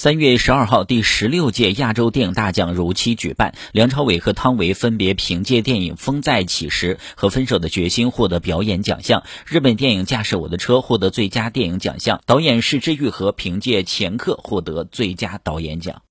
三月十二号，第十六届亚洲电影大奖如期举办。梁朝伟和汤唯分别凭借电影《风再起时》和《分手的决心》获得表演奖项。日本电影《驾驶我的车》获得最佳电影奖项，导演是枝裕和凭借《前客》获得最佳导演奖。